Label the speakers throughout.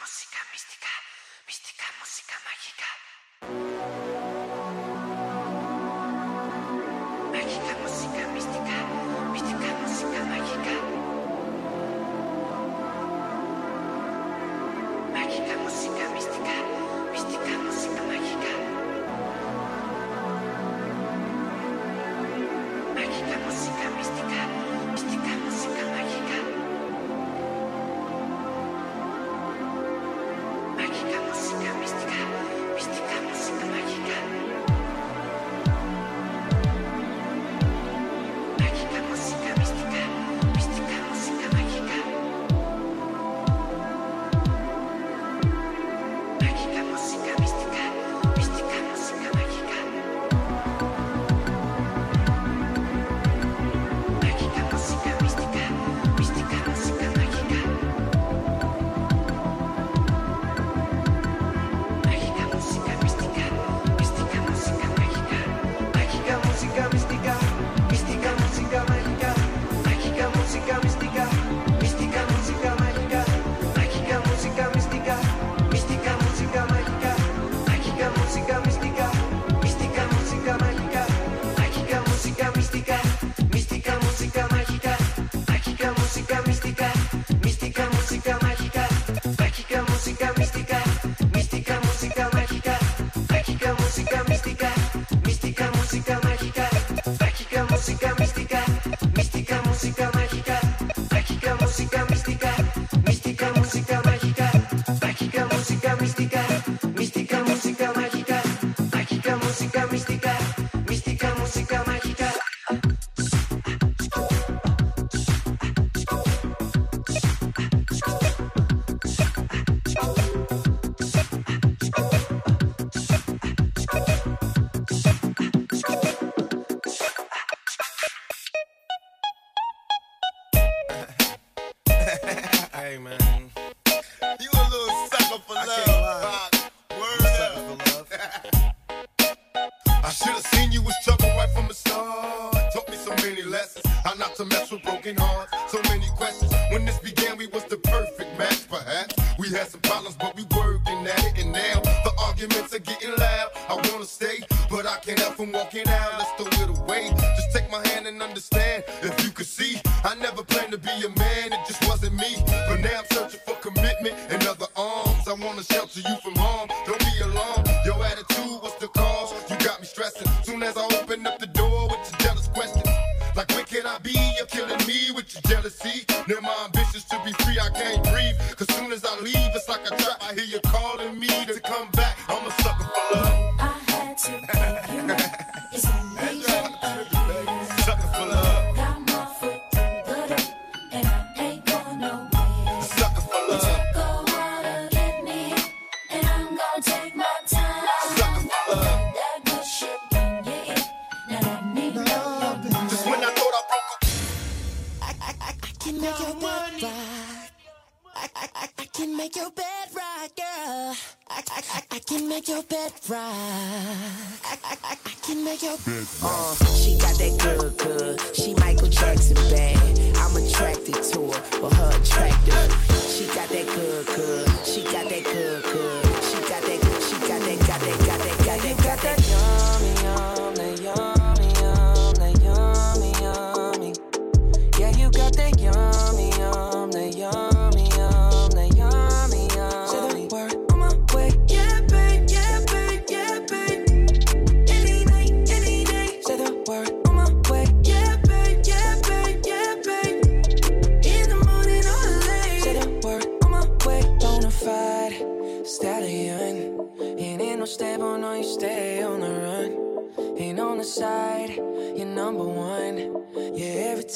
Speaker 1: música
Speaker 2: mística, mística, música mágica.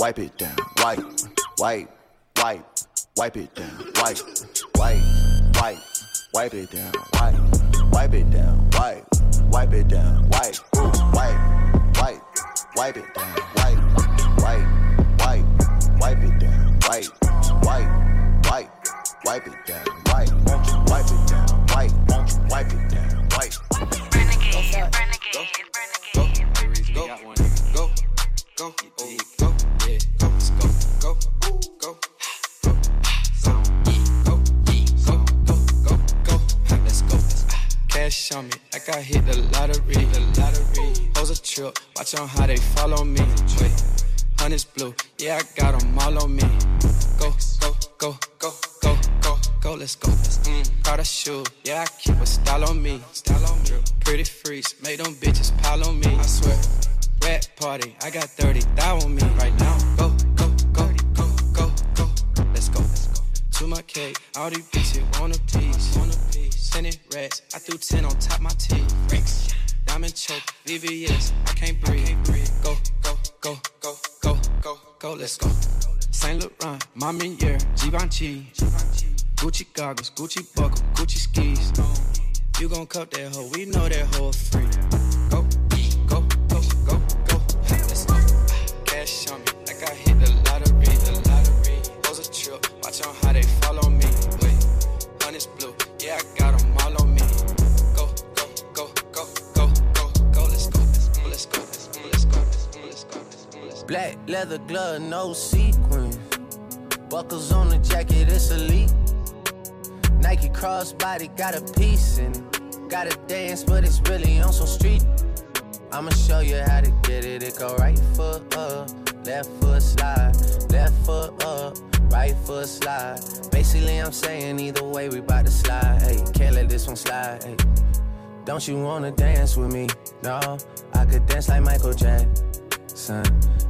Speaker 3: Wipe it down, wipe, wipe, wipe, wipe it down, wipe, wipe, wipe, wipe it down, wipe, wipe it down, wipe, wipe it down, wipe, wipe, wipe, wipe it down, wipe, wipe, wipe, wipe it down, wipe, wipe, wipe, wipe it down, wipe, wipe it down, wipe, wipe it down, wipe.
Speaker 4: Renegade, renegade, renegade.
Speaker 5: Go, go, go, oh, go, go, go, Cash on me, like I hit the lottery, the lottery. Hoes a trip, watch on how they follow me. Wait, honey's blue, yeah, I got 'em all on me. Go, go, go, go, go, go, go, let's go. Mm, got a shoe, yeah, I keep a style on me. Style on me. Pretty freaks, make them bitches pile on me. I swear. Red party, I got 30 thou on me right now. Go, my cake, all these bitches want a piece. Want a piece. Sending rats, I threw 10 on top my teeth. Rings. Diamond choke, VVS, I can't breathe. Go, go, go, go, go, go, go, let's go. Saint Laurent, mommy year, Givenchy. Gucci goggles, Gucci buckle, Gucci skis. You gon' cut that hoe, we know that hoe free.
Speaker 6: Leather glove, no sequins. Buckles on the jacket, it's elite. Nike crossbody got a piece in it. Gotta dance, but it's really on some street. I'ma show you how to get it. It go right foot up, left foot slide, left foot up, right foot slide. Basically, I'm saying either way, we bout to slide. Hey, can't let this one slide. Hey. Don't you wanna dance with me? No, I could dance like Michael Jackson.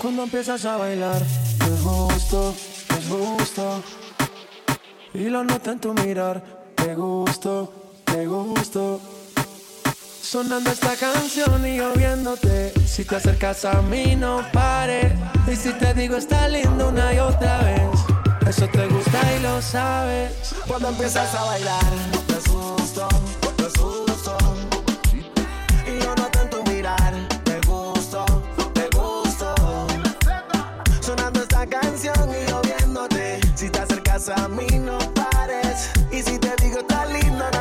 Speaker 7: Cuando empiezas a bailar, es justo, es justo. Y lo noto en tu mirar, te gusto, te gusto. Sonando esta canción y yo viéndote. Si te acercas a mí, no pares. Y si te digo está lindo una y otra vez, eso te gusta y lo sabes.
Speaker 8: Cuando empiezas a bailar, te gusto, te gusto. A mí, no pares. Y si te digo está lindo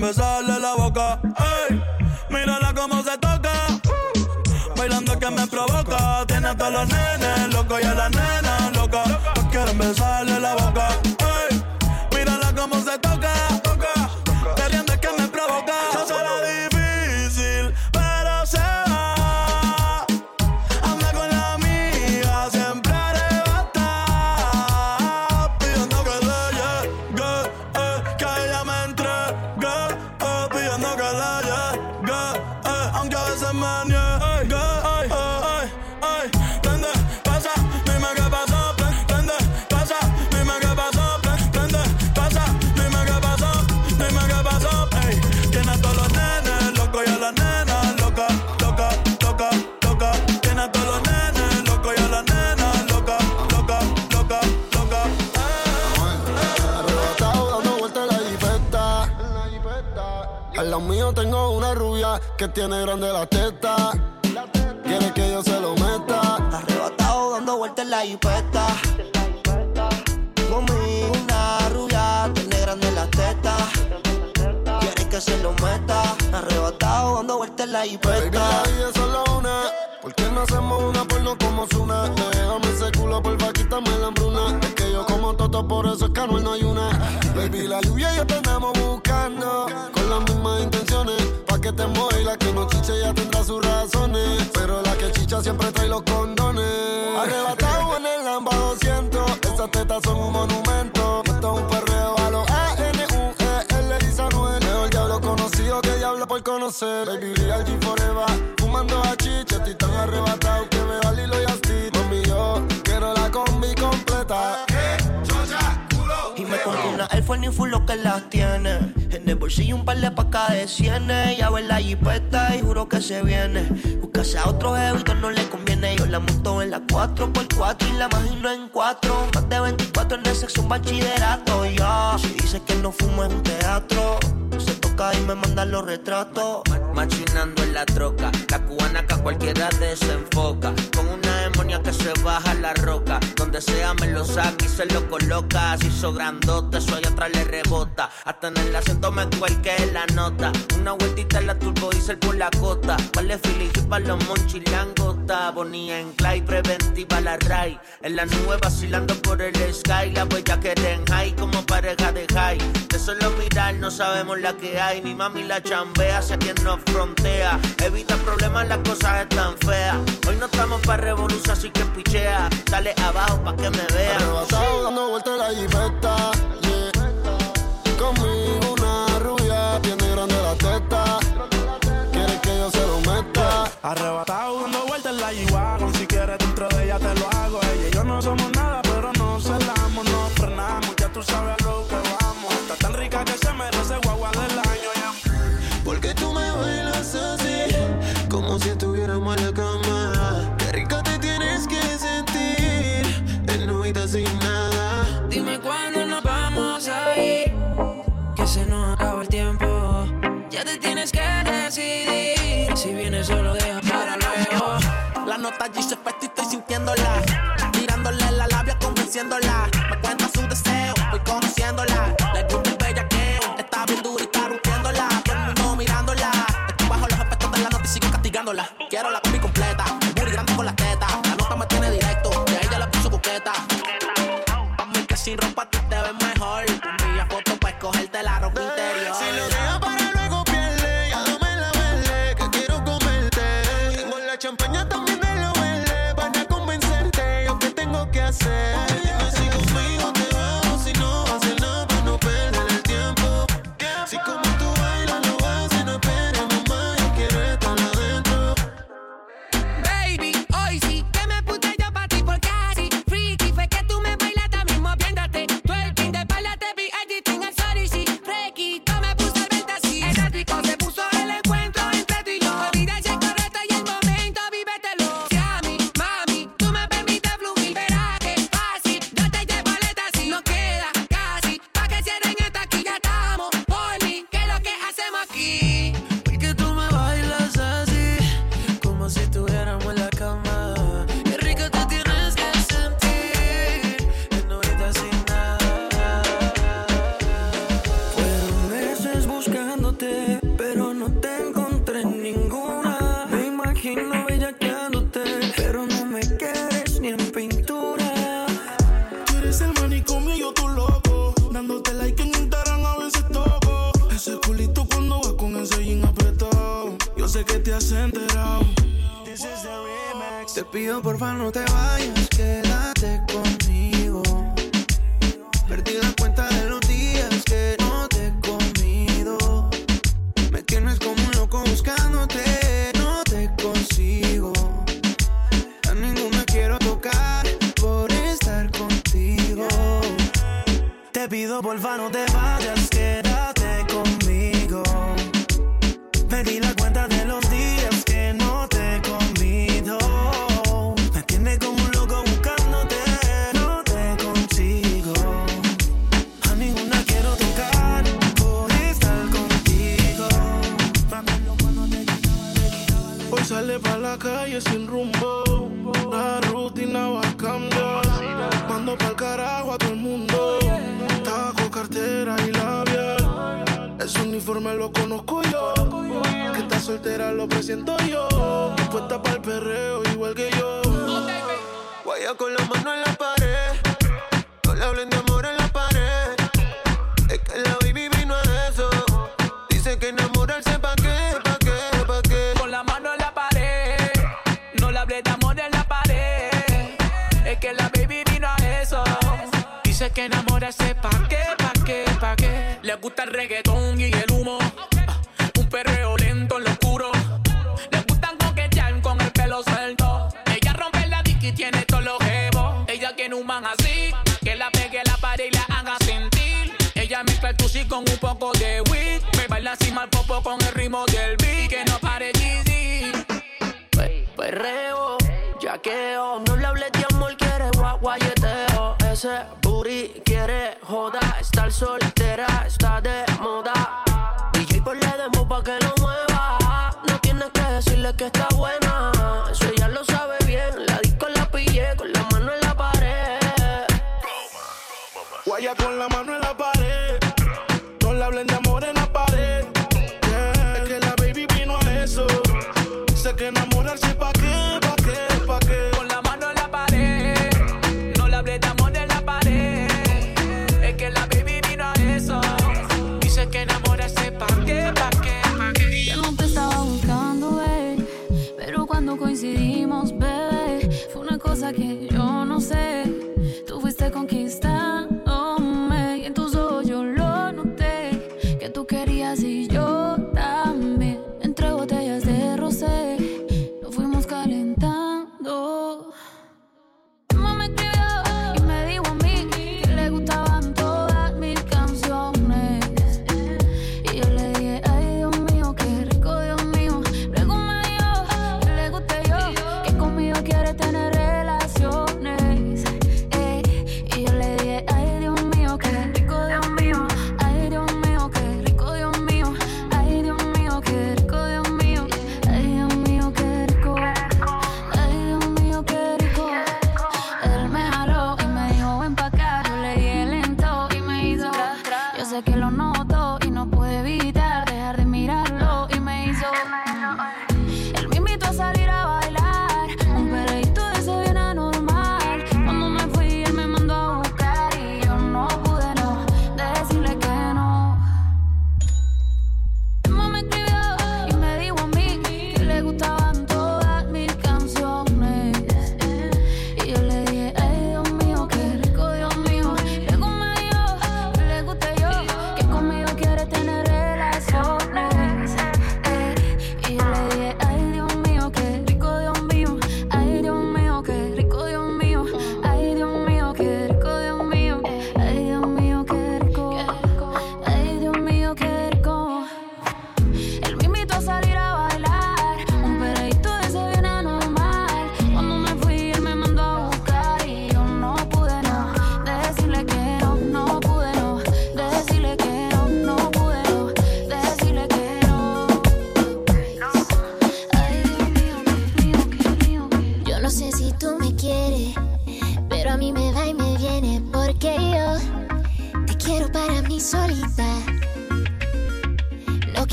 Speaker 9: Quieren besarle la boca. Ey, mírala cómo se toca. Bailando que me provoca. Tiene a todos los nenes locos y a la nena loca. Todos quieren besarle la boca. Que tiene
Speaker 10: grande la teta. Quiere que yo se lo meta.
Speaker 9: Arrebatado dando vueltas en la jipeta. Conmigo una rubia, tiene grande las tetas. Quiere que se lo meta. Arrebatado dando vueltas en la
Speaker 10: la vida es solo una. ¿Por qué no hacemos una porno como Zuna? Déjame ese culo, porfa, quítame la hambruna. Es que yo como toto, por eso es que no hay una. Baby, la lluvia y yo te andamos buscando. Con las mismas intenciones. Que te y la que no chiche ya tendrá sus razones. Pero la que chicha siempre trae los condones. Arrebatado en el Lamba 200. Esas tetas son un monumento. Esto es un perreo a los A-N-U-E-L, dice Anuel. Mejor diablo conocido que diablo por conocer. Baby, real G forever. Fumando a chicha, estoy tan arrebatado que me va Lilo y Asti. Mami, yo quiero la combi completa.
Speaker 9: Me Air Force New Full lo que las tiene. En el bolsillo un par de pacas de cienes. Ya ver la jipeta y juro que se viene. Buscase a otro jevito no le conviene. Yo la monto en la 4x4 y la imagino en 4. Más de 24 en el sexo, un bachillerato. Ya, si dices que no fumo es un teatro. Se toca
Speaker 11: toca y me manda los retratos.
Speaker 12: Machinando en la troca, la cubana que a cualquiera desenfoca. Con una que se baja la roca. Donde sea me lo saca y se lo coloca. Si hizo grandote, eso allá atrás le rebota. Hasta en el acento me cuelque la nota. Una vueltita en la turbo diesel por la cota. Vale Philly y pa' los monchis langota. Bonía en clay, preventiva la ray. En la nube vacilando por el sky. La huella que en high como pareja de high. De solo mirar no sabemos la que hay. Mi mami la chambea, sé quien nos frontea. Evita problemas, las cosas están feas. Hoy no estamos para revolución, así que pichea. Dale abajo pa' que me vea.
Speaker 10: Arrebatado dando vueltas en la jipeta, yeah. Conmigo una rubia, tiene grande la teta. Quiere que yo se lo meta.
Speaker 13: Arrebatado dando vueltas en la G-Wagon Si quieres dentro de ella te lo hago Ella y yo no somos nada pero nos celamos Nos frenamos, ya tú sabes
Speaker 10: si
Speaker 14: vienes solo deja para luego.
Speaker 7: La nota allí se y estoy sintiéndola. Tirándole la labia, convenciéndola. Me cuenta su deseo, voy conociéndola. Le gusta el bellaqueo, está bien dura y está rompiéndola. Todo el mundo mirándola. Estoy bajo los efectos de la nota y sigo castigándola. Quiero la combi completa, el booty grande con la teta. La nota me tiene directo, a ella la puso coqueta. Pa' mí que sin ropa
Speaker 15: uniforme lo conozco yo. Que está soltera lo presiento yo. Y puesta pa'l perreo igual que yo.
Speaker 10: Guaya con la mano en la pared. No le hablen de amor en la pared. Es que la baby vino a eso. Dice que enamorarse pa' qué, pa' qué, pa' qué.
Speaker 16: Con la mano en la pared, no le hablé de amor en la pared. Es que la baby vino a eso. Dice que enamorarse pa' qué, pa' qué, pa' qué. Le gusta el reggaetón y el con un poco de weed. Me baila así mal popo con el ritmo del beat. Que no pare Jeezy.
Speaker 2: Perreo, yaqueo. No le hables de amor, quiere guaguayeteo. Ese booty quiere joda. Estar soltera está de moda. DJ por
Speaker 15: le demo pa'
Speaker 17: que
Speaker 18: lo mueva. No tienes que decirle que está que
Speaker 19: yo no sé.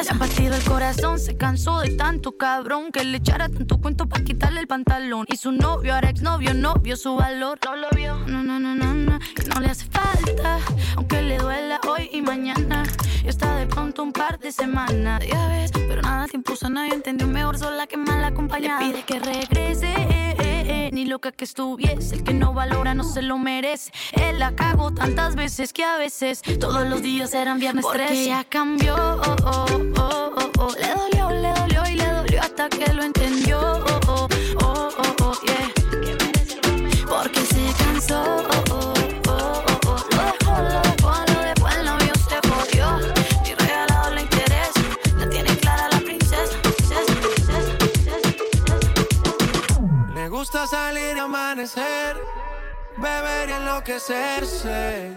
Speaker 20: Le ha partido el corazón, se cansó de tanto cabrón que le echara tanto cuento para quitarle el pantalón. Y su novio, ahora exnovio, no vio su valor. No lo vio, no, no, no, no, no, que no le hace falta, aunque le duela hoy y mañana. Y está de pronto un par de semanas, ya ves, pero nada te impuso, nadie entendió mejor sola que mal acompañada. Le pide que regrese, eh, eh, eh, ni loca que estuviese. El que no valora no se lo merece. Él la cagó tantas veces que a veces todos los días eran viernes
Speaker 21: Porque
Speaker 20: 13. ya cambió, oh, oh, oh, oh, oh. le dolió, le dolió y le dolió hasta que lo entendió.
Speaker 7: Amanecer, beber y enloquecerse.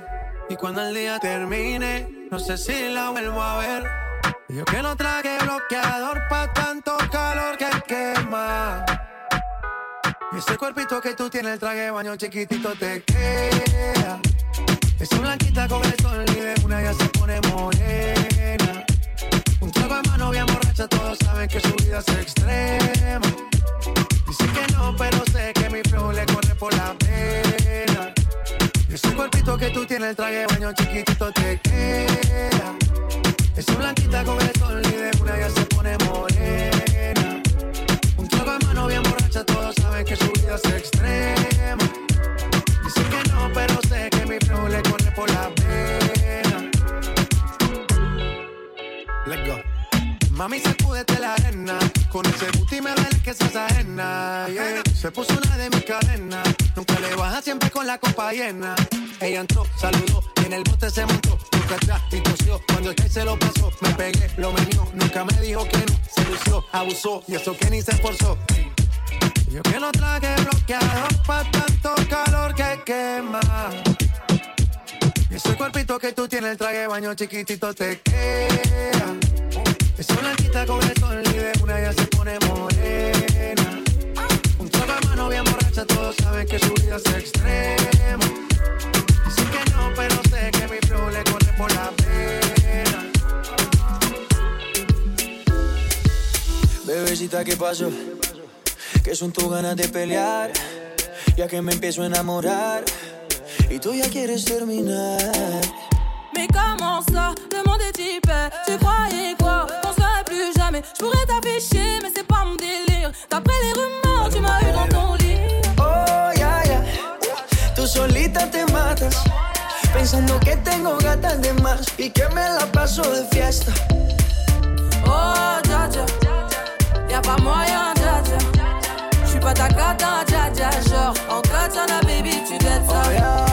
Speaker 7: Y cuando el día termine, no sé si la vuelvo a ver. Yo que no traje bloqueador pa' tanto calor que quema. Y ese cuerpito que tú tienes, el traje de baño chiquitito te queda. Esa blanquita con el sol y de una ya se pone morena. Un trago en mano bien borracha, todos saben que su vida es extrema. Dice que no, pero sé que mi flow le corre por la pena. Y ese cuerpito que tú tienes, el traje de baño chiquitito te queda. Esa blanquita con el sol y de una ya se pone morena. Un trago en mano bien borracha, todos saben que su vida es extrema. Dice que no, pero sé que mi flow le corre por la pena. Let's go. Mami, sacúdete la arena. Con ese booty me duele que seas ajena. yeah. Se puso una de mis cadenas. Nunca le baja siempre con la copa llena. Ella entró, saludó, y en el bote se montó. Nunca atrás y. Cuando el que se lo pasó, me pegué, lo menió. Nunca me dijo que no. Se lució, abusó, y eso que ni se esforzó. Yo que no traje bloqueador pa' tanto calor que quema. Y ese cuerpito que tú tienes, el traje baño chiquitito te queda. Esa blanquita con el sol y de una ya se pone morena. Un de mano bien borracha, todos saben que su vida es extrema. Dice que no, pero sé que mi flow le corre por la pena.
Speaker 22: Bebecita, ¿qué pasó? Que son tus ganas de pelear, ya que me empiezo a enamorar y tú ya quieres terminar.
Speaker 14: Mais comment ça, le monde est hyper Tu croyais quoi jamais. Je pourrais t'afficher mais c'est pas mon délire. D'après les rumeurs tu m'as eu dans ton lit.
Speaker 22: Oh, ya, ya. Tú solita te matas, pensando que tengo gatas de más y que me la paso de fiesta.
Speaker 14: Oh dja dja Y'a pas moyen dja dja J'suis pas ta cata dja dja Genre en katana baby tu dettes ça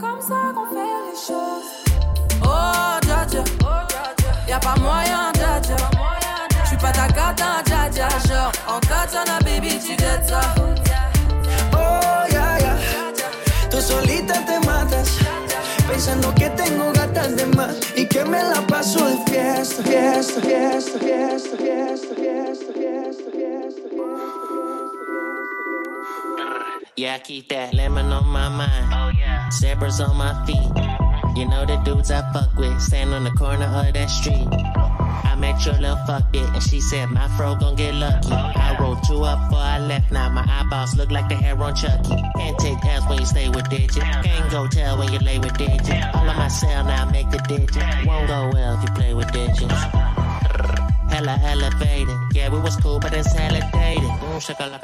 Speaker 14: Comme ça qu'on fait les choses. Oh dja dja. Y'a pas moyen dja dja. J'suis pas ta cata dja dja. Genre en katana baby tu dettes ça.
Speaker 22: Oh, ya, ya. Tú solita te matas, pensando que tengo gatas de más y que me la paso de fiesta, fiesta, fiesta, fiesta, fiesta, fiesta, fiesta,
Speaker 23: Yeah, I keep that lemon on my mind. Oh yeah. Zippers on my feet. You know the dudes I fuck with stand on the corner of that street. I met your little fuck it, and she said my fro gon' get lucky. I rolled two up before I left. Now my eyeballs look like the hair on Chucky. Can't take L's when you stay with digits. Can't go tell when you lay with digits. All on my cell now make a digit. Won't go well if you play with digits. Hella elevated. Yeah, we was cool, but it's hella dated saca la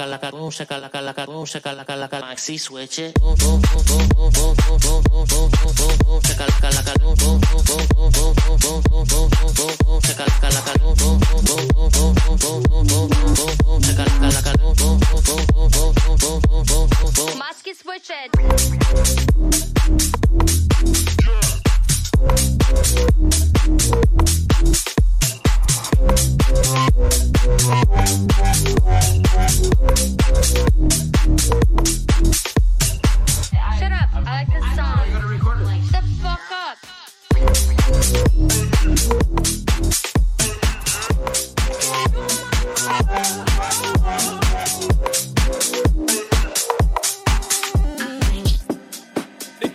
Speaker 23: switch it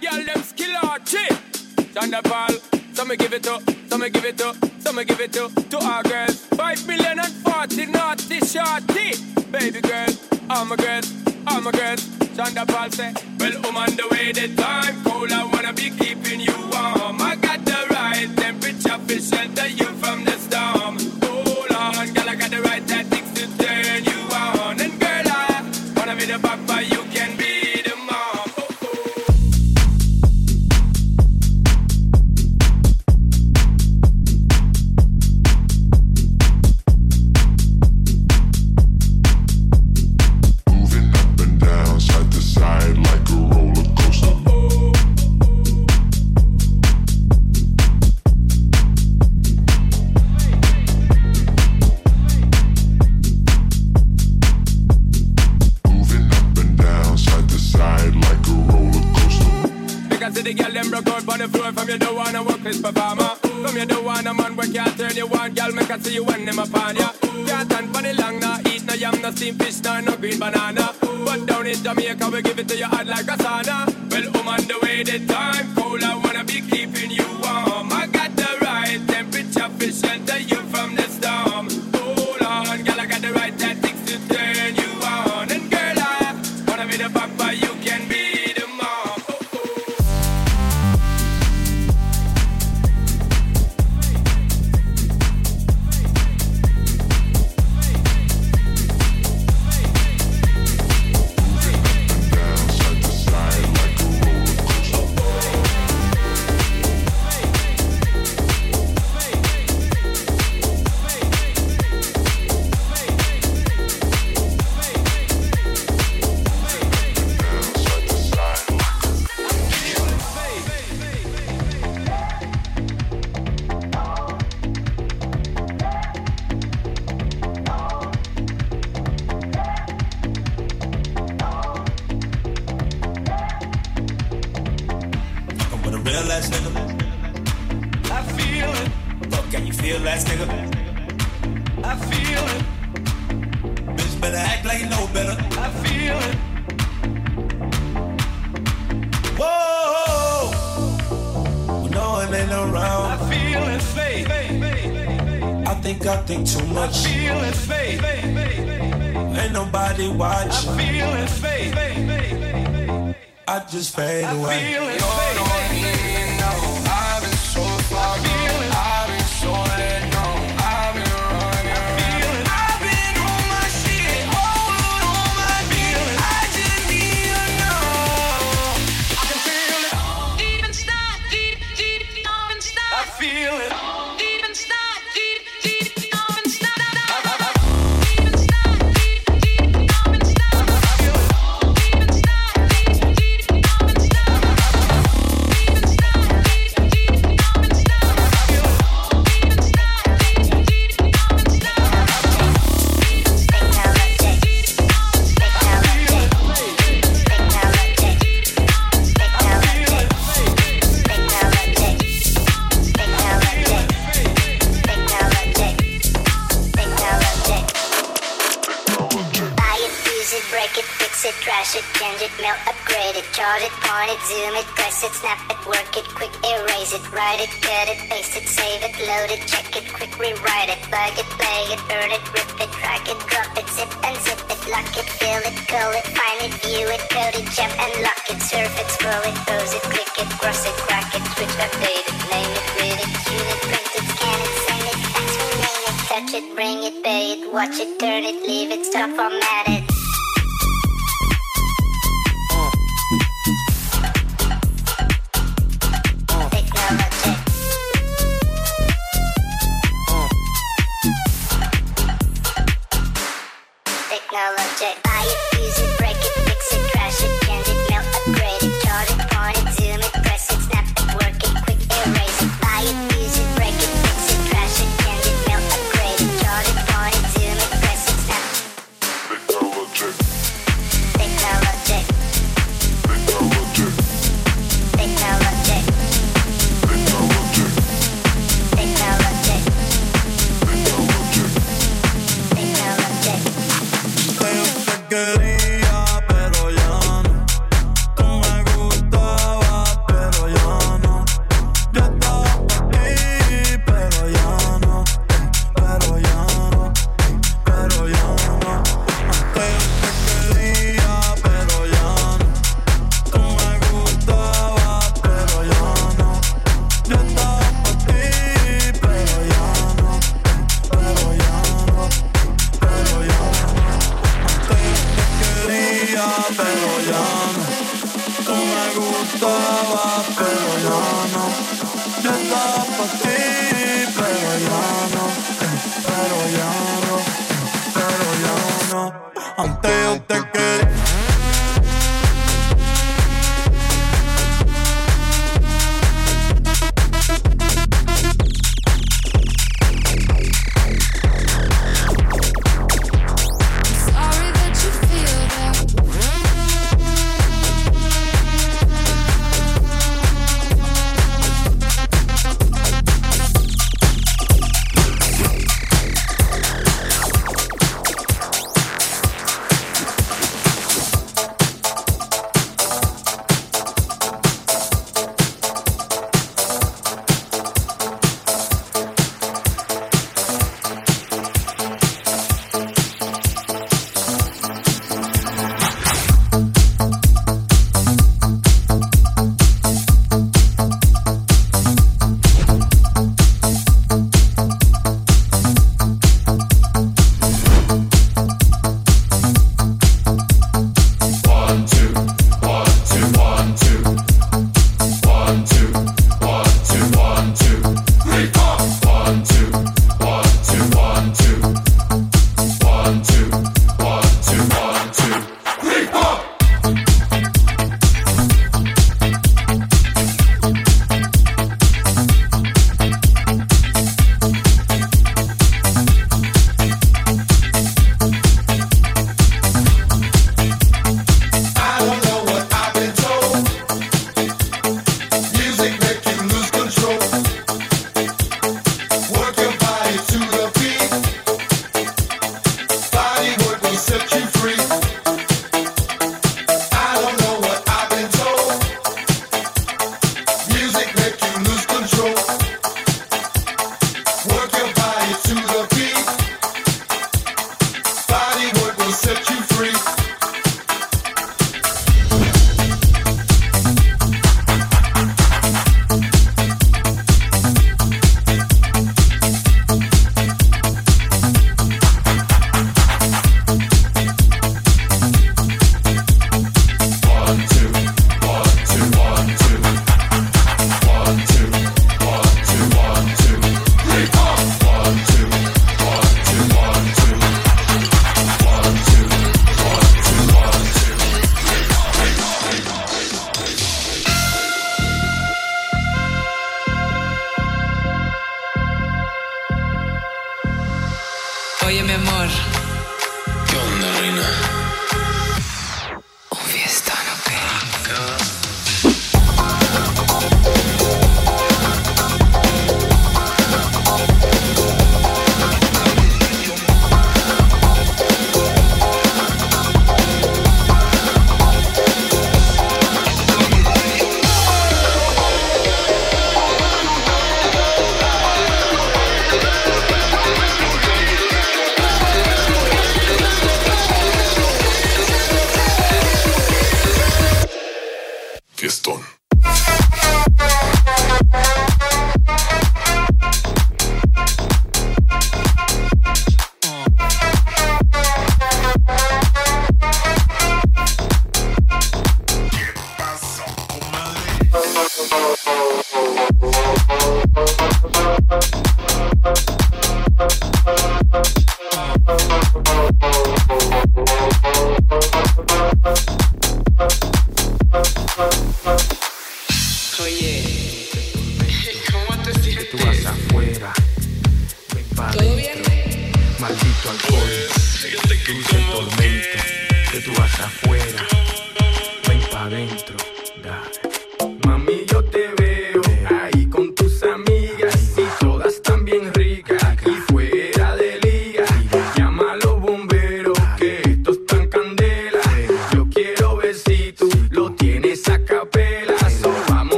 Speaker 17: girl them skill out shit. Thunderball, some me give it to, some me give it to, some me give it to, to our girls. Five million and forty naughty shorty. Baby girl, all my girls, all my girls. Thunderball say, well, I'm on the way, the time cold. I wanna be keeping you warm. I got the right temperature for shelter you from the storm. Hold on, girl, I got the right tactics to turn you on. And girl, I wanna be the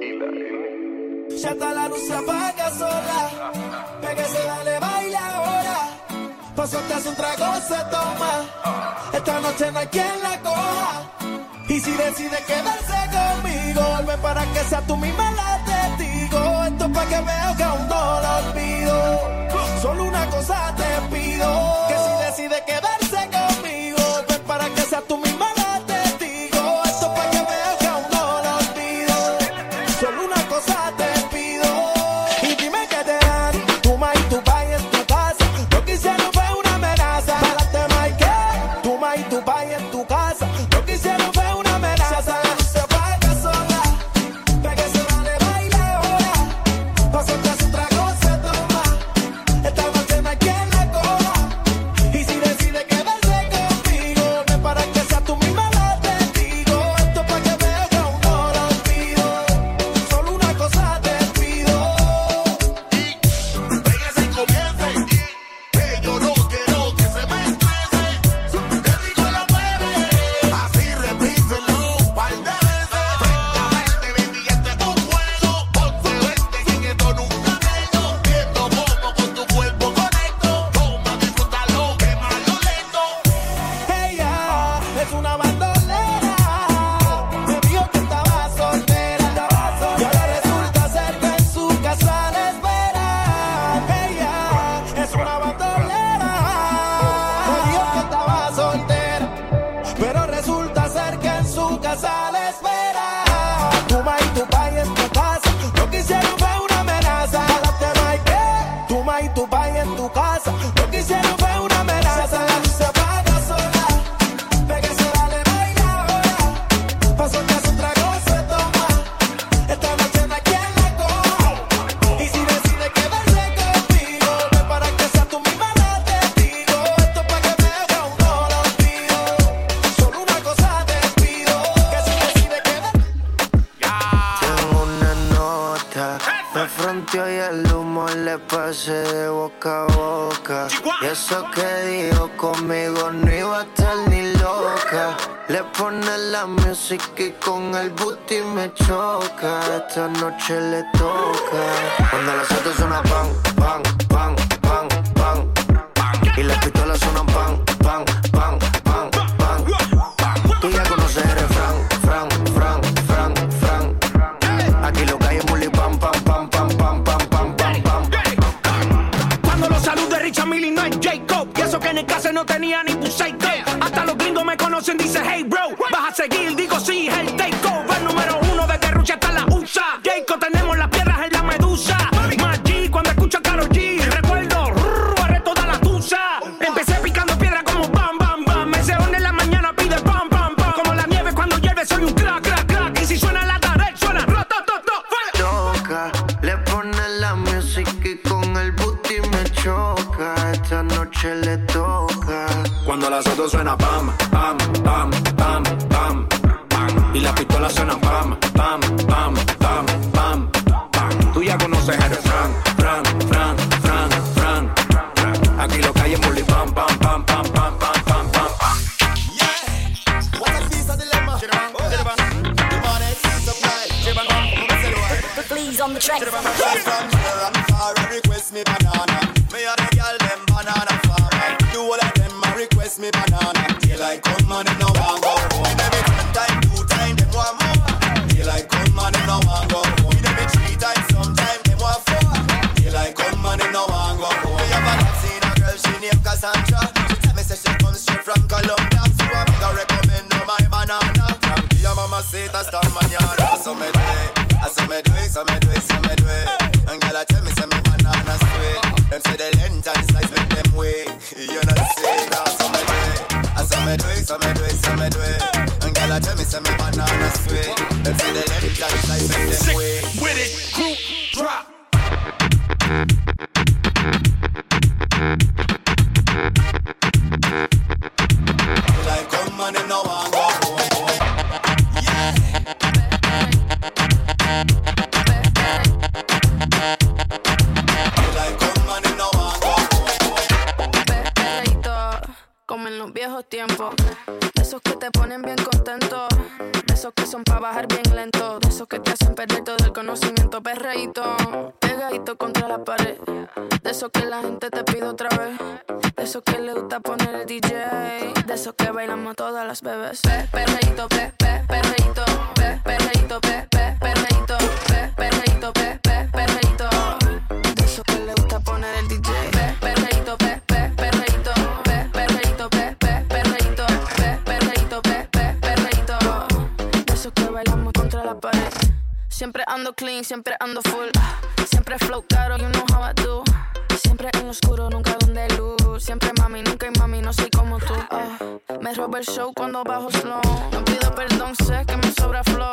Speaker 12: Y la N. Ya está la
Speaker 7: luz se apaga sola. Pégase, dale, baila ahora. Paso te hace un trago, se toma. Esta noche no hay quien la coja. Y si decide quedarse conmigo, vuelve para que sea tú misma la testigo. Esto es para que veo que aún no lo olvido. Solo una cosa te pido: que si decide
Speaker 13: quedarse Eso que dijo conmigo no iba a estar ni loca. Le pone la música y con el booty me choca. Esta noche le toca. Cuando las autos suena pan, pan, pan, pan, pan. Y las pistolas suenan
Speaker 24: no tenía ni tu Hasta los gringos me conocen, dice hey bro. Vas a seguir, digo sí, hey get a
Speaker 18: star man, you. So me do it, so me do it, so me do it, so me do it. And girl, I tell me, say me banana sweet. Them say the length and size make them way. You know see that, so me do it, so me do it, so me do it, so me do it. And girl, I tell me, say me banana sweet. Them say the length and size make them way. Siempre ando full. Siempre flow caro, you know how I do. Siempre en oscuro, nunca donde luz. Siempre mami, nunca hay mami, no soy como tú. Ah, me roba el show cuando bajo slow. No pido perdón, sé que me sobra flow.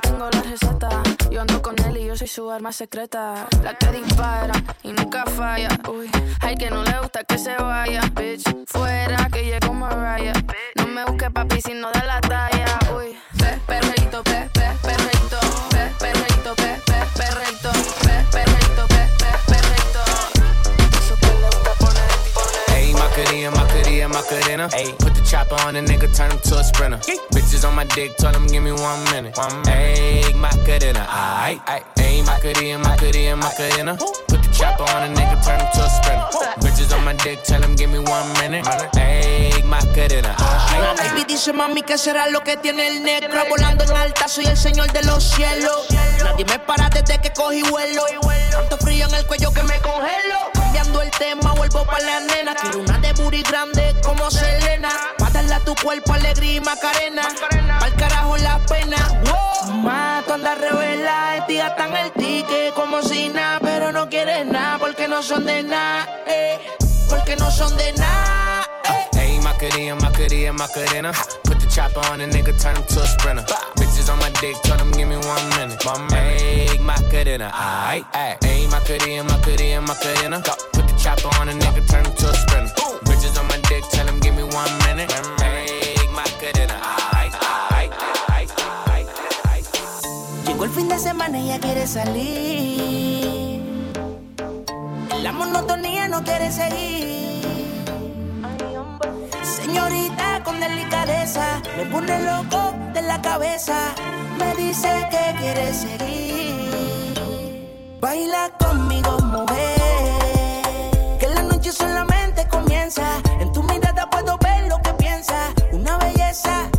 Speaker 18: Tengo la receta, yo ando con él y yo soy su arma secreta. La que dispara y nunca falla. Uy, hay que no le gusta que se vaya. Bitch, fuera que llegó Mariah. No me busque papi si no da la talla. Uy, pe, perreíto, pe, pe, perreíto, pe, perreíto, pe, pe, perreíto, pe, perreíto, pe, pe, perreíto. Eso que le gusta poner, poner.
Speaker 12: Ayy, Macarena, Macarena, Macarena. Ayy, put the chopper on the nigga, turn him to a sprinter. Bitches on my dick, tell him give me one minute. Ayy, Macarena, aight, aight. Ayy, Macarena, Macarena, Macarena. Put the chopper on the nigga, turn him to a sprinter. Bitches on my dick, tell him give me one minute.
Speaker 25: Baby dice mami que será lo que tiene el negro. Volando en alta, soy el señor de los cielos. Nadie me para desde que cogí vuelo. Tanto frío en el cuello que me congelo. Cambiando el tema, vuelvo pa' la nena. Quiero una de booty grande como Selena. Pa' darle a tu cuerpo alegría y macarena. Pa'l carajo la pena. Mato anda revela, en ti gastan el ticket como si nada Pero no quieres nada porque no son de nada eh, Porque no son de nada
Speaker 12: Ayy, Macarena, Macarena, Macarena. Put the chopper on the nigga, turn him to a sprinter. Bitches on my dick, tell him give me one minute. Ayy, Macarena, aight, aight. Ayy, Macarena, Macarena, Macarena. Put the chopper on the nigga, turn him to a sprinter. Bitches on my dick, tell him give me one minute.
Speaker 25: Fin de semana ella quiere salir. La monotonía no quiere seguir. Señorita con delicadeza, me pone loco de la cabeza. Me dice que quiere seguir. Baila conmigo, mujer. Que la noche solamente comienza. En tu mirada puedo ver lo que piensas. Una belleza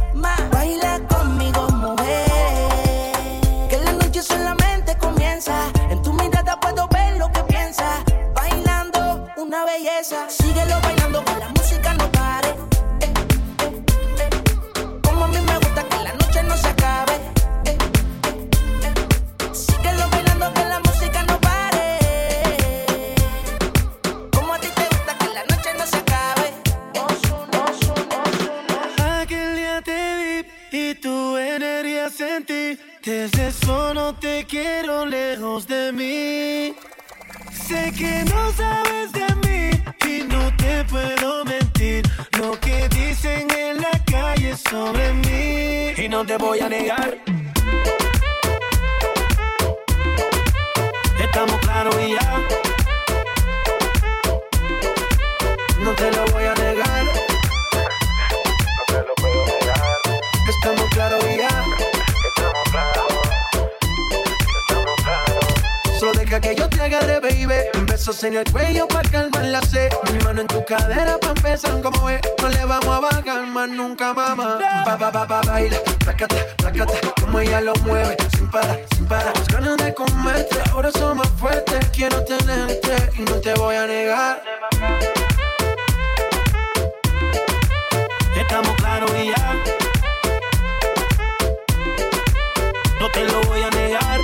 Speaker 25: belleza. Síguelo bailando que la música no pare. Como a mí me gusta que la noche no se acabe. Síguelo bailando que la música no pare. Como a ti te gusta que la noche no se acabe.
Speaker 7: Aquel día te vi y tu energía sentí. Desde eso no te quiero lejos de mí. Sé que no sabes de mí y no te puedo mentir. Lo que dicen en la calle sobre mí. Y no te voy a negar. Estamos claros y ya. No te lo Besos en el cuello para calmar la sed. Mi mano en tu cadera para empezar como es. No le vamos a bajar más nunca, mamá. Pa, pa, pa, pa, baila. Plácate, plácate. Como ella lo mueve. Sin parar, sin parar. Las ganas de comerte. Ahora son más fuertes. Quiero tenerte y no te voy a negar. Estamos claros y ya. No te lo voy a negar.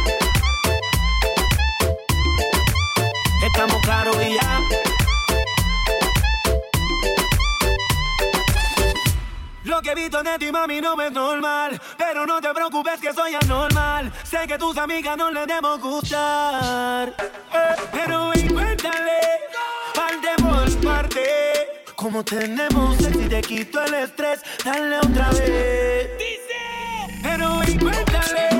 Speaker 7: Lo que he visto de ti, mami, no es normal. Pero no te preocupes que soy anormal. Sé que tus amigas no les debo gustar. Eh, pero ven, cuéntale, parte por parte. Como tenemos sexo y te quito el estrés, dale otra vez. Dice, pero ven, cuéntale.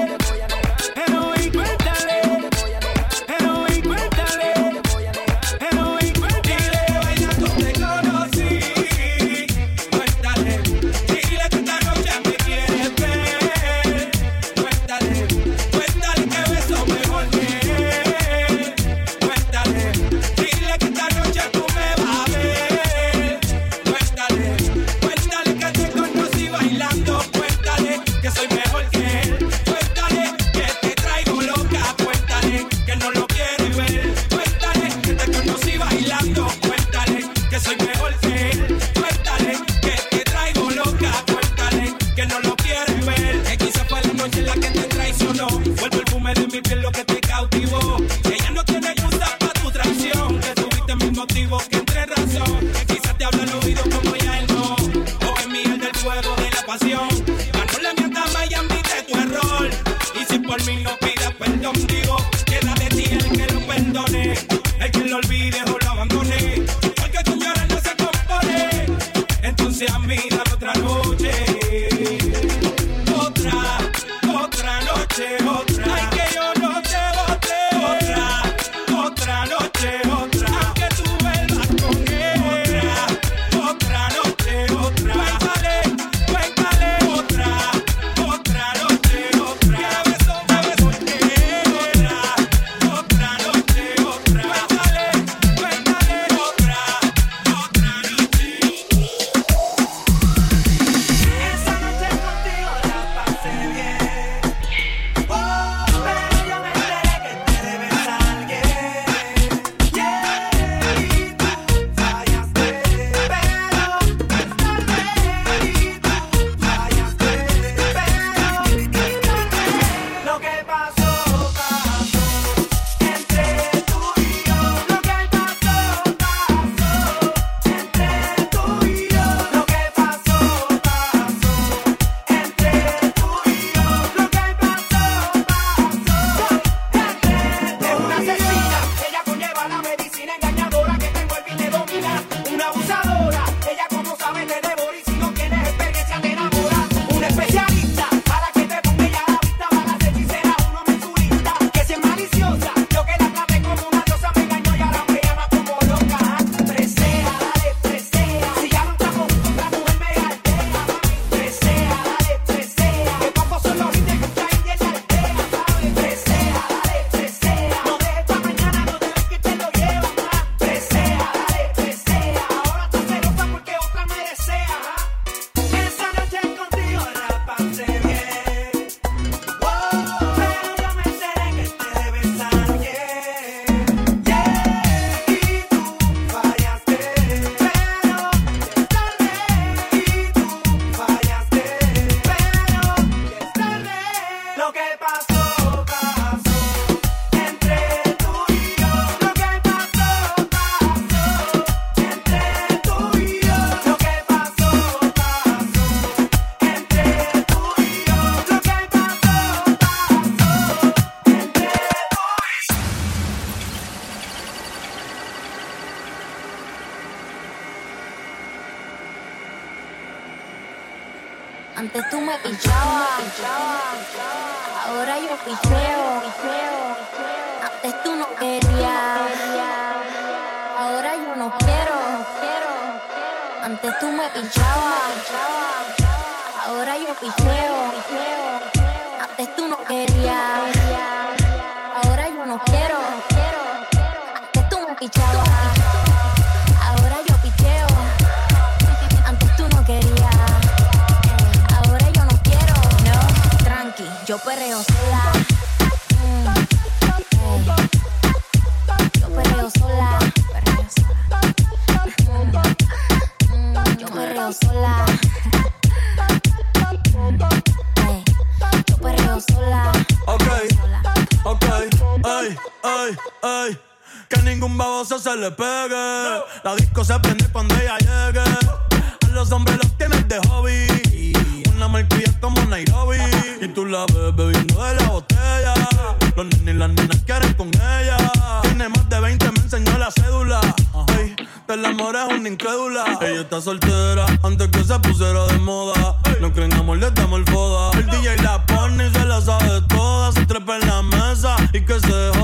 Speaker 9: Mesa y